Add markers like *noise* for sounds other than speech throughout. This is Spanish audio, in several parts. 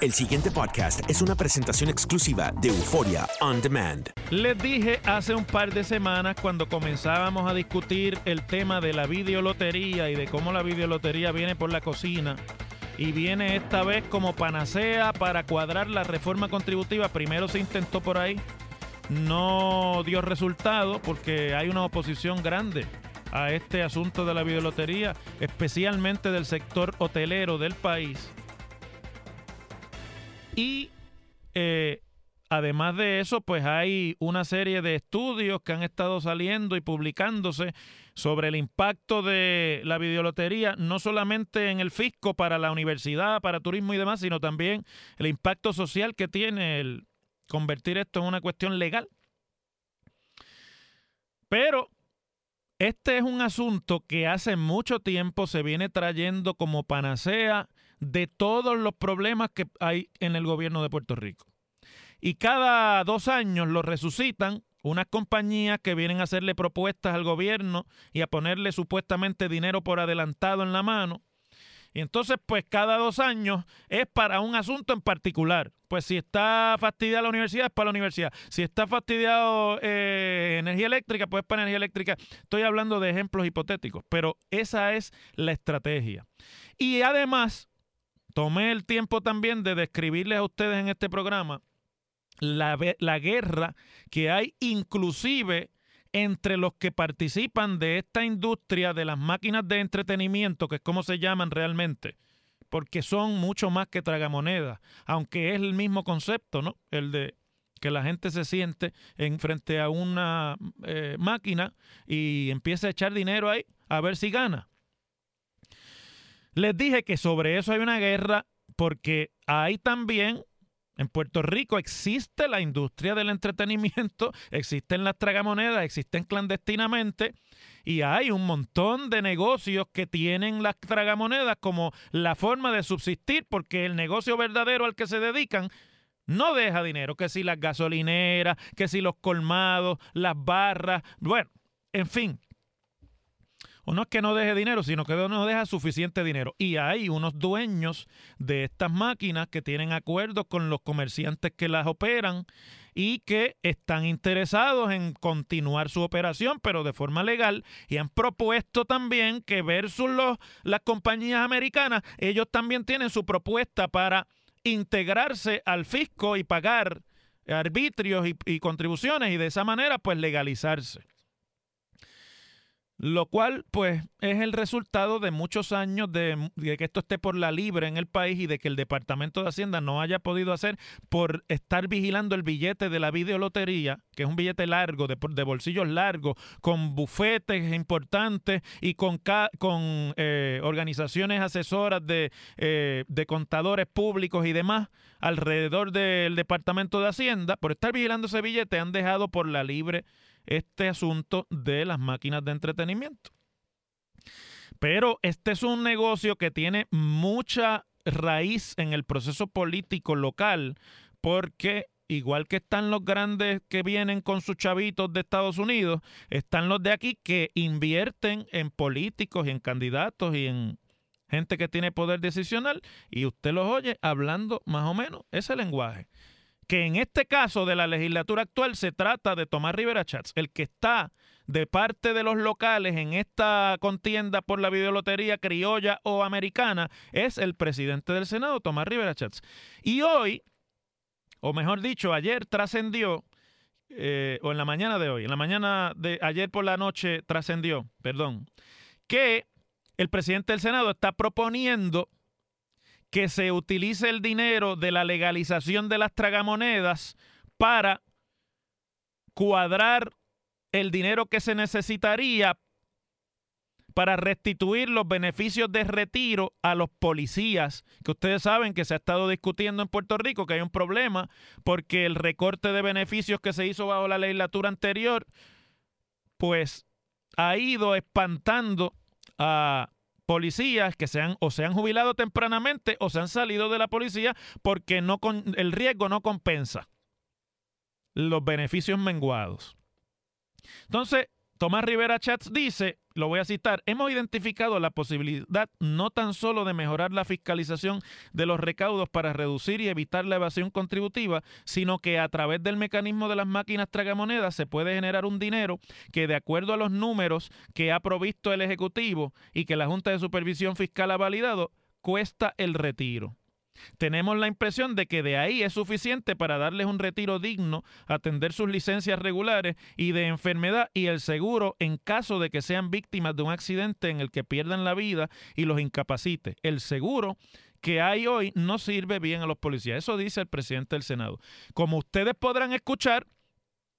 El siguiente podcast es una presentación exclusiva de Euforia On Demand. Les dije hace un par de semanas cuando comenzábamos a discutir el tema de la videolotería y de cómo la videolotería viene por la cocina y viene esta vez como panacea para cuadrar la reforma contributiva. Primero se intentó por ahí, no dio resultado porque hay una oposición grande a este asunto de la videolotería, especialmente del sector hotelero del país. Y eh, además de eso, pues hay una serie de estudios que han estado saliendo y publicándose sobre el impacto de la videolotería, no solamente en el fisco para la universidad, para turismo y demás, sino también el impacto social que tiene el convertir esto en una cuestión legal. Pero este es un asunto que hace mucho tiempo se viene trayendo como panacea de todos los problemas que hay en el gobierno de Puerto Rico. Y cada dos años lo resucitan unas compañías que vienen a hacerle propuestas al gobierno y a ponerle supuestamente dinero por adelantado en la mano. Y entonces, pues cada dos años es para un asunto en particular. Pues si está fastidiada la universidad, es para la universidad. Si está fastidiado eh, energía eléctrica, pues es para energía eléctrica. Estoy hablando de ejemplos hipotéticos, pero esa es la estrategia. Y además, tomé el tiempo también de describirles a ustedes en este programa la, la guerra que hay inclusive entre los que participan de esta industria de las máquinas de entretenimiento, que es como se llaman realmente, porque son mucho más que tragamonedas, aunque es el mismo concepto, ¿no? El de que la gente se siente en frente a una eh, máquina y empieza a echar dinero ahí a ver si gana. Les dije que sobre eso hay una guerra porque hay también en Puerto Rico existe la industria del entretenimiento, *laughs* existen las tragamonedas, existen clandestinamente y hay un montón de negocios que tienen las tragamonedas como la forma de subsistir porque el negocio verdadero al que se dedican no deja dinero, que si las gasolineras, que si los colmados, las barras, bueno, en fin, o no es que no deje dinero, sino que no deja suficiente dinero. Y hay unos dueños de estas máquinas que tienen acuerdos con los comerciantes que las operan y que están interesados en continuar su operación, pero de forma legal, y han propuesto también que versus las compañías americanas, ellos también tienen su propuesta para integrarse al fisco y pagar arbitrios y, y contribuciones y de esa manera pues legalizarse. Lo cual pues es el resultado de muchos años de, que esto esté por la libre en el país y de que el Departamento de Hacienda no haya podido hacer por estar vigilando el billete de la videolotería, que es un billete largo, de, de bolsillos largos, con bufetes importantes y con, con eh, organizaciones asesoras de, eh, de contadores públicos y demás alrededor del Departamento de Hacienda, por estar vigilando ese billete han dejado por la libre este asunto de las máquinas de entretenimiento. Pero este es un negocio que tiene mucha raíz en el proceso político local porque igual que están los grandes que vienen con sus chavitos de Estados Unidos, están los de aquí que invierten en políticos y en candidatos y en gente que tiene poder decisional y usted los oye hablando más o menos ese lenguaje que en este caso de la legislatura actual se trata de Tomás Rivera Chats, el que está de parte de los locales en esta contienda por la videolotería criolla o americana es el presidente del Senado, Tomás Rivera Chats. Y hoy, o mejor dicho, ayer trascendió, eh, o en la mañana de hoy, en la mañana de ayer por la noche trascendió, perdón, que el presidente del Senado está proponiendo que se utilice el dinero de la legalización de las tragamonedas para cuadrar el dinero que se necesitaría para restituir los beneficios de retiro a los policías, que ustedes saben que se ha estado discutiendo en Puerto Rico, que hay un problema porque el recorte de beneficios que se hizo bajo la legislatura anterior, pues ha ido espantando a policías que se han o se han jubilado tempranamente o se han salido de la policía porque no con, el riesgo no compensa los beneficios menguados. Entonces, Tomás Rivera Chats dice, lo voy a citar, hemos identificado la posibilidad no tan solo de mejorar la fiscalización de los recaudos para reducir y evitar la evasión contributiva, sino que a través del mecanismo de las máquinas tragamonedas se puede generar un dinero que de acuerdo a los números que ha provisto el Ejecutivo y que la Junta de Supervisión Fiscal ha validado, cuesta el retiro. Tenemos la impresión de que de ahí es suficiente para darles un retiro digno, atender sus licencias regulares y de enfermedad y el seguro en caso de que sean víctimas de un accidente en el que pierdan la vida y los incapacite. El seguro que hay hoy no sirve bien a los policías. Eso dice el presidente del Senado. Como ustedes podrán escuchar,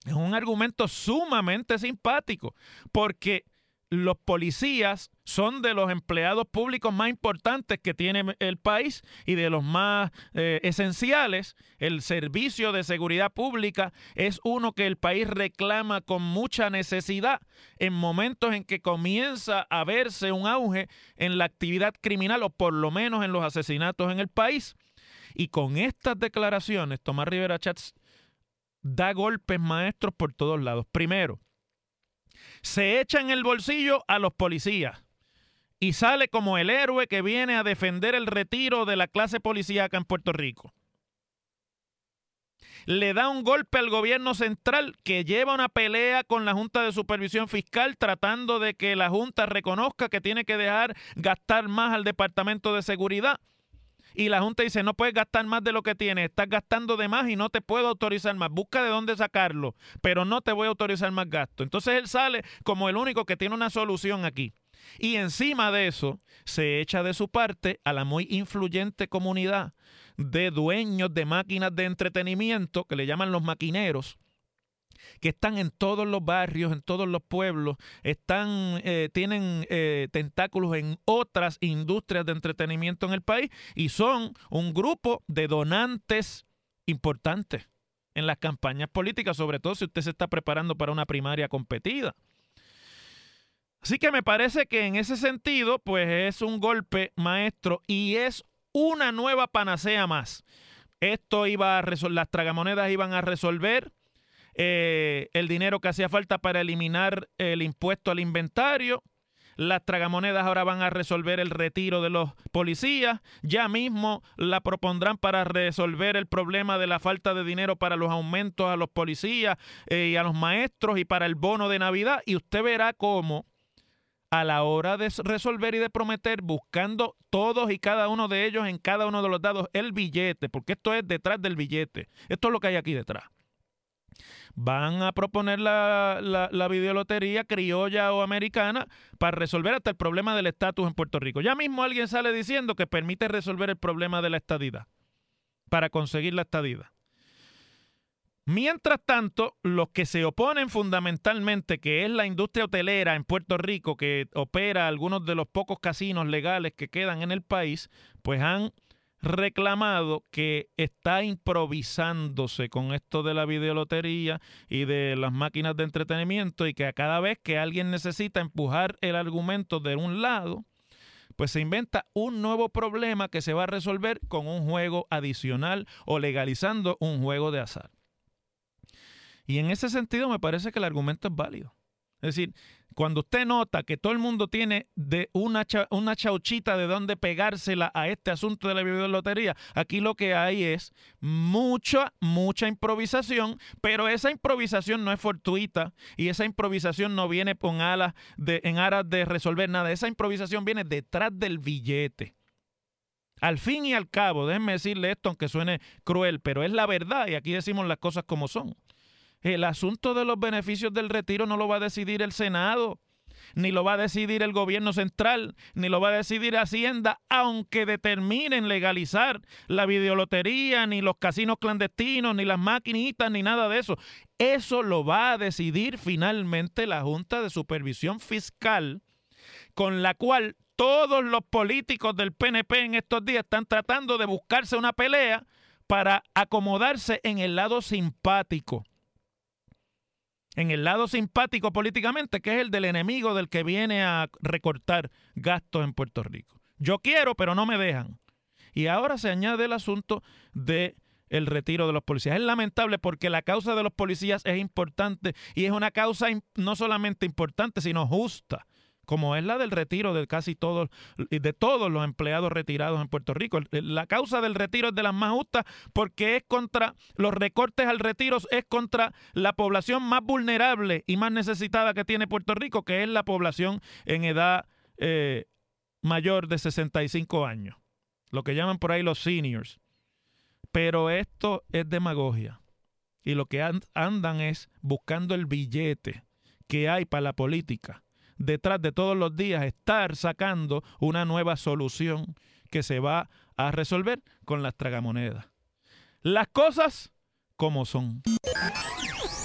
es un argumento sumamente simpático porque los policías son de los empleados públicos más importantes que tiene el país y de los más eh, esenciales. El servicio de seguridad pública es uno que el país reclama con mucha necesidad en momentos en que comienza a verse un auge en la actividad criminal o por lo menos en los asesinatos en el país. Y con estas declaraciones, Tomás Rivera Chats da golpes maestros por todos lados. Primero, se echa en el bolsillo a los policías y sale como el héroe que viene a defender el retiro de la clase policíaca en Puerto Rico. Le da un golpe al gobierno central que lleva una pelea con la Junta de Supervisión Fiscal tratando de que la Junta reconozca que tiene que dejar gastar más al Departamento de Seguridad y la Junta dice, no puedes gastar más de lo que tienes, estás gastando de más y no te puedo autorizar más, busca de dónde sacarlo, pero no te voy a autorizar más gasto. Entonces él sale como el único que tiene una solución aquí. Y encima de eso, se echa de su parte a la muy influyente comunidad de dueños de máquinas de entretenimiento, que le llaman los maquineros, que están en todos los barrios, en todos los pueblos, están, eh, tienen eh, tentáculos en otras industrias de entretenimiento en el país y son un grupo de donantes importantes en las campañas políticas, sobre todo si usted se está preparando para una primaria competida. Así que me parece que en ese sentido, pues es un golpe maestro y es una nueva panacea más. Esto iba a las tragamonedas iban a resolver eh, el dinero que hacía falta para eliminar el impuesto al inventario. Las tragamonedas ahora van a resolver el retiro de los policías. Ya mismo la propondrán para resolver el problema de la falta de dinero para los aumentos a los policías eh, y a los maestros y para el bono de Navidad. Y usted verá cómo a la hora de resolver y de prometer, buscando todos y cada uno de ellos en cada uno de los dados el billete, porque esto es detrás del billete. Esto es lo que hay aquí detrás van a proponer la, la, la videolotería criolla o americana para resolver hasta el problema del estatus en Puerto Rico. Ya mismo alguien sale diciendo que permite resolver el problema de la estadidad para conseguir la estadidad. Mientras tanto, los que se oponen fundamentalmente, que es la industria hotelera en Puerto Rico, que opera algunos de los pocos casinos legales que quedan en el país, pues han reclamado que está improvisándose con esto de la videolotería y de las máquinas de entretenimiento y que a cada vez que alguien necesita empujar el argumento de un lado, pues se inventa un nuevo problema que se va a resolver con un juego adicional o legalizando un juego de azar. Y en ese sentido me parece que el argumento es válido. Es decir, cuando usted nota que todo el mundo tiene de una, una chauchita de dónde pegársela a este asunto de la videolotería, aquí lo que hay es mucha, mucha improvisación, pero esa improvisación no es fortuita y esa improvisación no viene con alas de, en aras de resolver nada. Esa improvisación viene detrás del billete. Al fin y al cabo, déjenme decirle esto, aunque suene cruel, pero es la verdad y aquí decimos las cosas como son. El asunto de los beneficios del retiro no lo va a decidir el Senado, ni lo va a decidir el gobierno central, ni lo va a decidir Hacienda, aunque determinen legalizar la videolotería, ni los casinos clandestinos, ni las maquinitas, ni nada de eso. Eso lo va a decidir finalmente la Junta de Supervisión Fiscal, con la cual todos los políticos del PNP en estos días están tratando de buscarse una pelea para acomodarse en el lado simpático en el lado simpático políticamente, que es el del enemigo del que viene a recortar gastos en Puerto Rico. Yo quiero, pero no me dejan. Y ahora se añade el asunto de el retiro de los policías. Es lamentable porque la causa de los policías es importante y es una causa no solamente importante, sino justa como es la del retiro de casi todos, de todos los empleados retirados en Puerto Rico. La causa del retiro es de las más justas porque es contra los recortes al retiro, es contra la población más vulnerable y más necesitada que tiene Puerto Rico, que es la población en edad eh, mayor de 65 años, lo que llaman por ahí los seniors. Pero esto es demagogia y lo que andan es buscando el billete que hay para la política detrás de todos los días estar sacando una nueva solución que se va a resolver con las tragamonedas. Las cosas como son.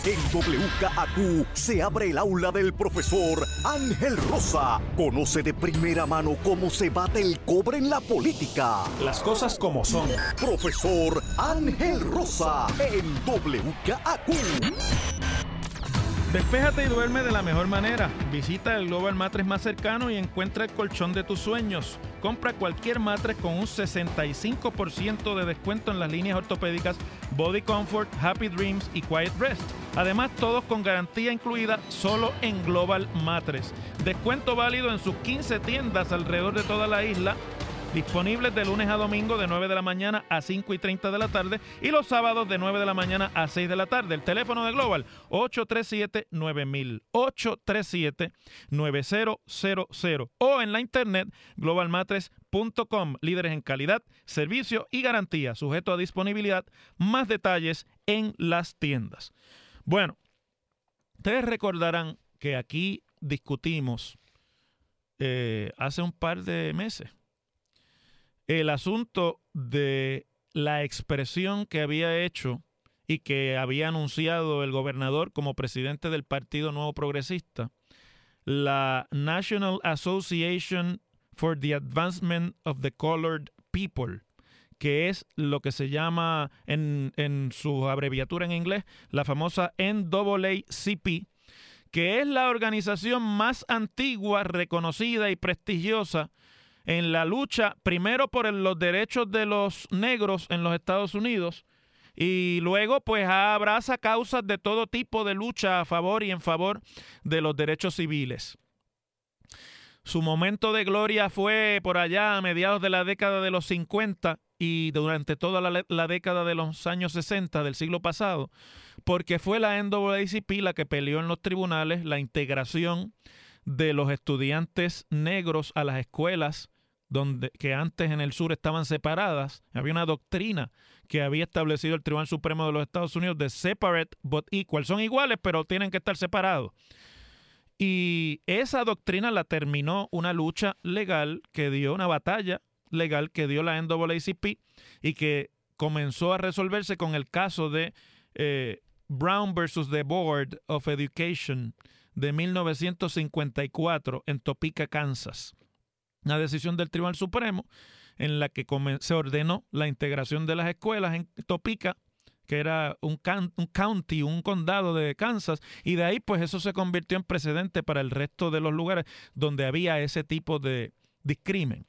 En WKAQ se abre el aula del profesor Ángel Rosa. Conoce de primera mano cómo se bate el cobre en la política. Las cosas como son. Profesor Ángel Rosa en WKAQ. Despéjate y duerme de la mejor manera. Visita el Global Matres más cercano y encuentra el colchón de tus sueños. Compra cualquier matres con un 65% de descuento en las líneas ortopédicas Body Comfort, Happy Dreams y Quiet Rest. Además, todos con garantía incluida solo en Global Matres. Descuento válido en sus 15 tiendas alrededor de toda la isla Disponibles de lunes a domingo de 9 de la mañana a 5 y 30 de la tarde y los sábados de 9 de la mañana a 6 de la tarde. El teléfono de Global 837-9000, 837-9000 o en la internet globalmatres.com. Líderes en calidad, servicio y garantía, sujeto a disponibilidad. Más detalles en las tiendas. Bueno, ustedes recordarán que aquí discutimos eh, hace un par de meses el asunto de la expresión que había hecho y que había anunciado el gobernador como presidente del Partido Nuevo Progresista, la National Association for the Advancement of the Colored People, que es lo que se llama en, en su abreviatura en inglés, la famosa NAACP, que es la organización más antigua, reconocida y prestigiosa en la lucha primero por los derechos de los negros en los Estados Unidos y luego pues abraza causas de todo tipo de lucha a favor y en favor de los derechos civiles. Su momento de gloria fue por allá a mediados de la década de los 50 y durante toda la, la década de los años 60 del siglo pasado, porque fue la NAACP la que peleó en los tribunales la integración de los estudiantes negros a las escuelas donde, que antes en el sur estaban separadas. Había una doctrina que había establecido el Tribunal Supremo de los Estados Unidos de separate but equal. Son iguales, pero tienen que estar separados. Y esa doctrina la terminó una lucha legal que dio, una batalla legal que dio la NAACP y que comenzó a resolverse con el caso de eh, Brown versus the Board of Education de 1954 en Topeka, Kansas. Una decisión del Tribunal Supremo en la que se ordenó la integración de las escuelas en Topeka, que era un, un, county, un condado de Kansas, y de ahí pues eso se convirtió en precedente para el resto de los lugares donde había ese tipo de discrimen.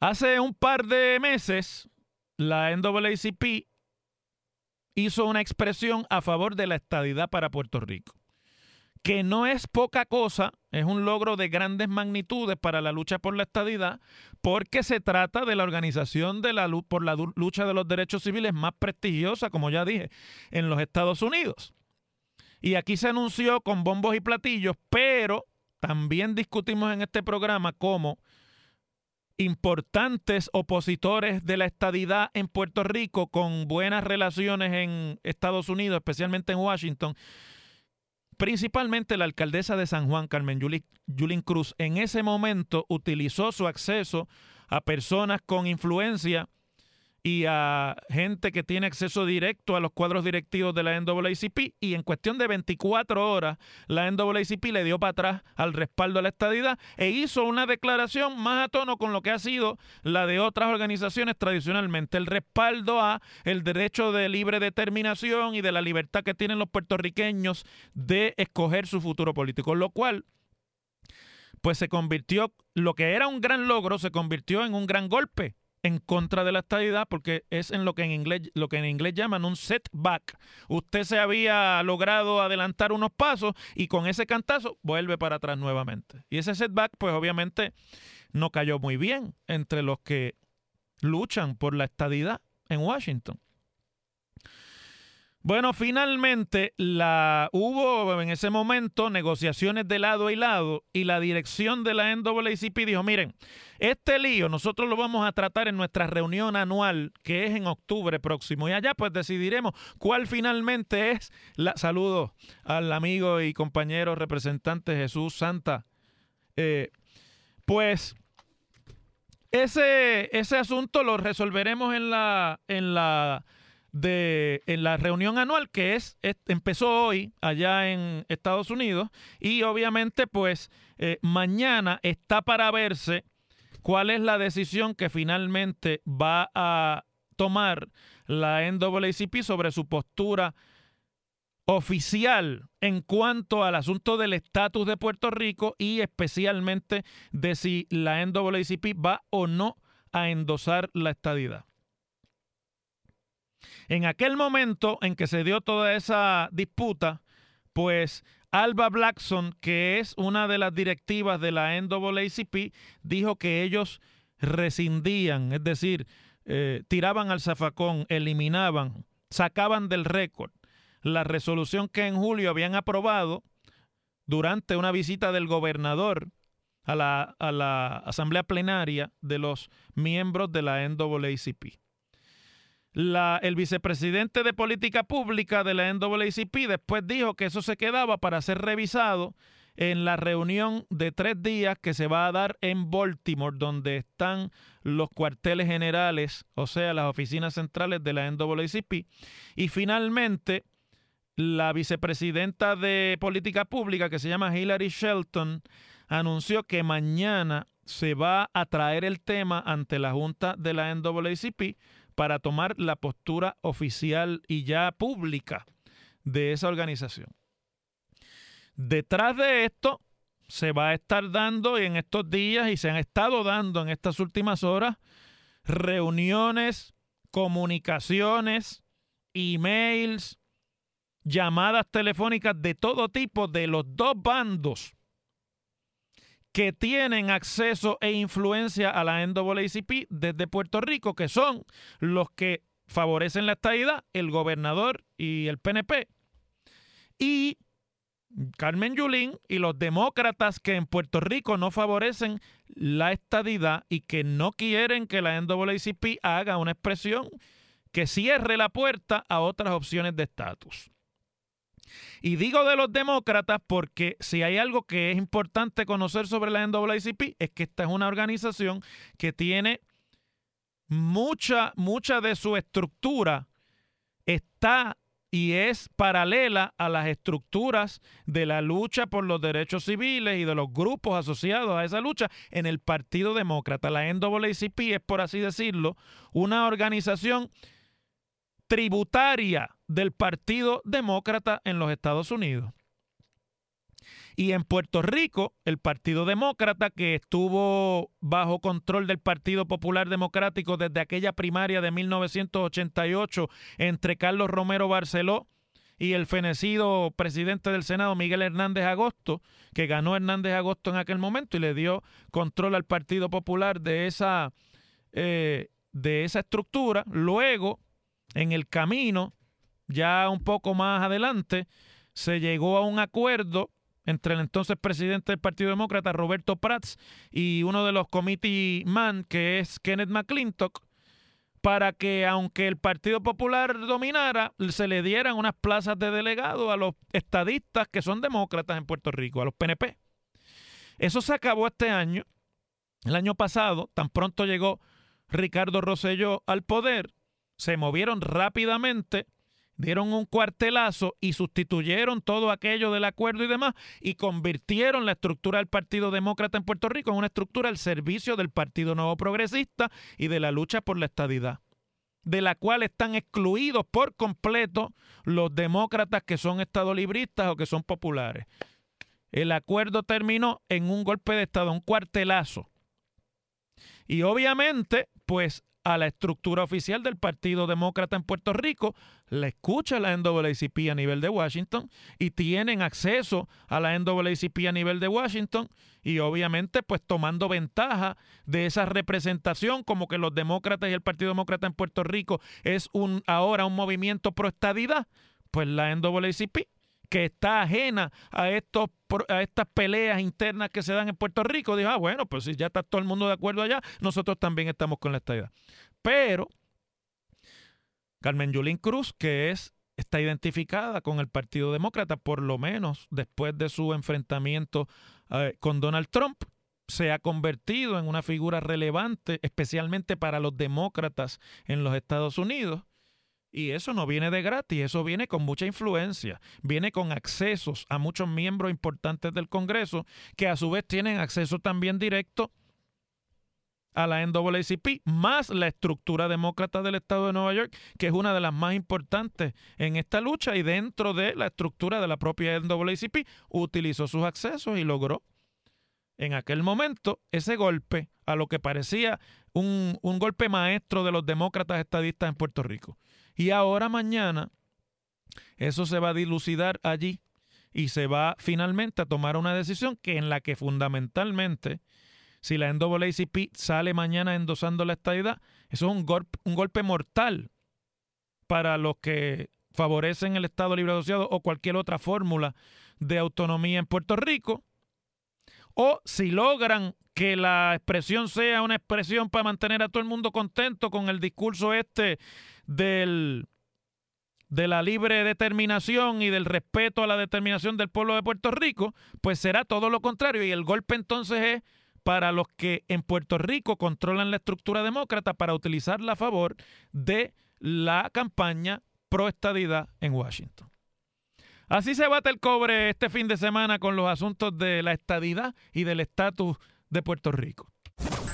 Hace un par de meses, la NAACP hizo una expresión a favor de la estadidad para Puerto Rico, que no es poca cosa, es un logro de grandes magnitudes para la lucha por la estadidad, porque se trata de la organización de la, por la lucha de los derechos civiles más prestigiosa, como ya dije, en los Estados Unidos. Y aquí se anunció con bombos y platillos, pero también discutimos en este programa cómo importantes opositores de la estadidad en Puerto Rico con buenas relaciones en Estados Unidos, especialmente en Washington, principalmente la alcaldesa de San Juan, Carmen Yulín Cruz, en ese momento utilizó su acceso a personas con influencia y a gente que tiene acceso directo a los cuadros directivos de la NAACP y en cuestión de 24 horas la NAACP le dio para atrás al respaldo a la estadidad e hizo una declaración más a tono con lo que ha sido la de otras organizaciones tradicionalmente, el respaldo a el derecho de libre determinación y de la libertad que tienen los puertorriqueños de escoger su futuro político, lo cual pues se convirtió, lo que era un gran logro se convirtió en un gran golpe en contra de la estadidad porque es en lo que en inglés lo que en inglés llaman un setback. Usted se había logrado adelantar unos pasos y con ese cantazo vuelve para atrás nuevamente. Y ese setback pues obviamente no cayó muy bien entre los que luchan por la estadidad en Washington. Bueno, finalmente la, hubo en ese momento negociaciones de lado y lado y la dirección de la NAACP dijo, miren, este lío nosotros lo vamos a tratar en nuestra reunión anual que es en octubre próximo y allá pues decidiremos cuál finalmente es la... Saludo al amigo y compañero representante Jesús Santa. Eh, pues ese, ese asunto lo resolveremos en la... En la de en la reunión anual que es, empezó hoy allá en Estados Unidos y obviamente pues eh, mañana está para verse cuál es la decisión que finalmente va a tomar la NAACP sobre su postura oficial en cuanto al asunto del estatus de Puerto Rico y especialmente de si la NAACP va o no a endosar la estadidad. En aquel momento en que se dio toda esa disputa, pues Alba Blackson, que es una de las directivas de la NAACP, dijo que ellos rescindían, es decir, eh, tiraban al zafacón, eliminaban, sacaban del récord la resolución que en julio habían aprobado durante una visita del gobernador a la, a la asamblea plenaria de los miembros de la NAACP el vicepresidente de política pública de la NAACP después dijo que eso se quedaba para ser revisado en la reunión de tres días que se va a dar en Baltimore, donde están los cuarteles generales, o sea, las oficinas centrales de la NAACP. Y finalmente, la vicepresidenta de política pública, que se llama Hillary Shelton, anunció que mañana se va a traer el tema ante la Junta de la NAACP para tomar la postura oficial y ya pública de esa organización. Detrás de esto se va a estar dando en estos días y se han estado dando en estas últimas horas reuniones, comunicaciones, emails, llamadas telefónicas de todo tipo de los dos bandos que tienen acceso e influencia a la NAACP desde Puerto Rico, que son los que favorecen la estadidad, el gobernador y el PNP. Y Carmen Yulín y los demócratas que en Puerto Rico no favorecen la estadidad y que no quieren que la NAACP haga una expresión que cierre la puerta a otras opciones de estatus. Y digo de los demócratas porque si hay algo que es importante conocer sobre la NAACP es que esta es una organización que tiene mucha, mucha de su estructura está y es paralela a las estructuras de la lucha por los derechos civiles y de los grupos asociados a esa lucha en el Partido Demócrata. La NAACP es, por así decirlo, una organización tributaria del Partido Demócrata en los Estados Unidos. Y en Puerto Rico, el Partido Demócrata, que estuvo bajo control del Partido Popular Democrático desde aquella primaria de 1988 entre Carlos Romero Barceló y el fenecido presidente del Senado, Miguel Hernández Agosto, que ganó Hernández Agosto en aquel momento y le dio control al Partido Popular de esa, eh, de esa estructura. Luego, en el camino, ya un poco más adelante, se llegó a un acuerdo entre el entonces presidente del Partido Demócrata, Roberto Prats, y uno de los committee man, que es Kenneth McClintock, para que aunque el Partido Popular dominara, se le dieran unas plazas de delegado a los estadistas que son demócratas en Puerto Rico, a los PNP. Eso se acabó este año. El año pasado, tan pronto llegó Ricardo Rosselló al poder, se movieron rápidamente dieron un cuartelazo y sustituyeron todo aquello del acuerdo y demás y convirtieron la estructura del Partido Demócrata en Puerto Rico en una estructura al servicio del Partido Nuevo Progresista y de la lucha por la estadidad de la cual están excluidos por completo los demócratas que son estadolibristas o que son populares. El acuerdo terminó en un golpe de Estado, un cuartelazo. Y obviamente, pues a la estructura oficial del Partido Demócrata en Puerto Rico, la escucha la NAACP a nivel de Washington y tienen acceso a la NAACP a nivel de Washington y obviamente pues tomando ventaja de esa representación como que los demócratas y el Partido Demócrata en Puerto Rico es un ahora un movimiento pro estadidad, pues la NAACP que está ajena a, estos, a estas peleas internas que se dan en Puerto Rico, dijo, ah, bueno, pues si ya está todo el mundo de acuerdo allá, nosotros también estamos con la estadidad. Pero Carmen Yulín Cruz, que es está identificada con el Partido Demócrata, por lo menos después de su enfrentamiento eh, con Donald Trump, se ha convertido en una figura relevante, especialmente para los demócratas en los Estados Unidos. Y eso no viene de gratis, eso viene con mucha influencia, viene con accesos a muchos miembros importantes del Congreso que a su vez tienen acceso también directo a la NAACP, más la estructura demócrata del Estado de Nueva York, que es una de las más importantes en esta lucha y dentro de la estructura de la propia NAACP, utilizó sus accesos y logró en aquel momento ese golpe a lo que parecía un, un golpe maestro de los demócratas estadistas en Puerto Rico. Y ahora mañana eso se va a dilucidar allí y se va finalmente a tomar una decisión que en la que fundamentalmente, si la NAACP sale mañana endosando la estadidad, eso es un, golpe, un golpe mortal para los que favorecen el Estado Libre Asociado o cualquier otra fórmula de autonomía en Puerto Rico. O si logran que la expresión sea una expresión para mantener a todo el mundo contento con el discurso este del, de la libre determinación y del respeto a la determinación del pueblo de Puerto Rico, pues será todo lo contrario. Y el golpe entonces es para los que en Puerto Rico controlan la estructura demócrata para utilizarla a favor de la campaña pro estadidad en Washington. Así se bate el cobre este fin de semana con los asuntos de la estadidad y del estatus de Puerto Rico.